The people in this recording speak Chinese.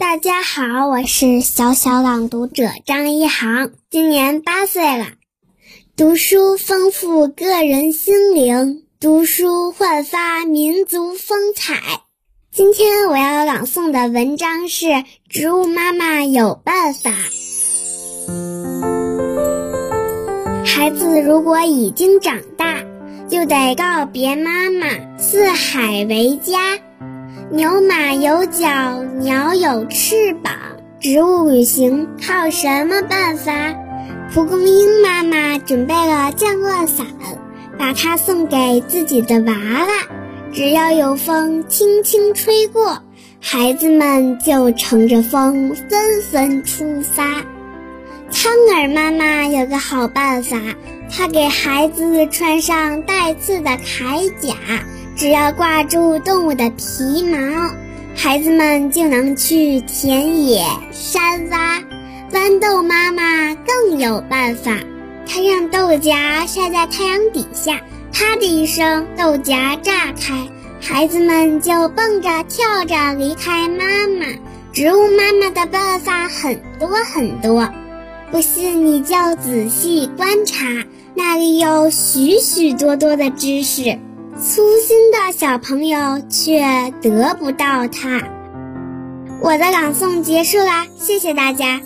大家好，我是小小朗读者张一航，今年八岁了。读书丰富个人心灵，读书焕发民族风采。今天我要朗诵的文章是《植物妈妈有办法》。孩子如果已经长大，就得告别妈妈，四海为家。牛马有脚，鸟有翅膀，植物旅行靠什么办法？蒲公英妈妈准备了降落伞，把它送给自己的娃娃。只要有风轻轻吹过，孩子们就乘着风纷纷出发。苍耳妈妈有个好办法，她给孩子穿上带刺的铠甲。只要挂住动物的皮毛，孩子们就能去田野、山洼。豌豆妈妈更有办法，她让豆荚晒在太阳底下，啪的一声，豆荚炸开，孩子们就蹦着跳着离开妈妈。植物妈妈的办法很多很多，不信你就仔细观察，那里有许许多多的知识。粗心的小朋友却得不到它。我的朗诵结束啦，谢谢大家。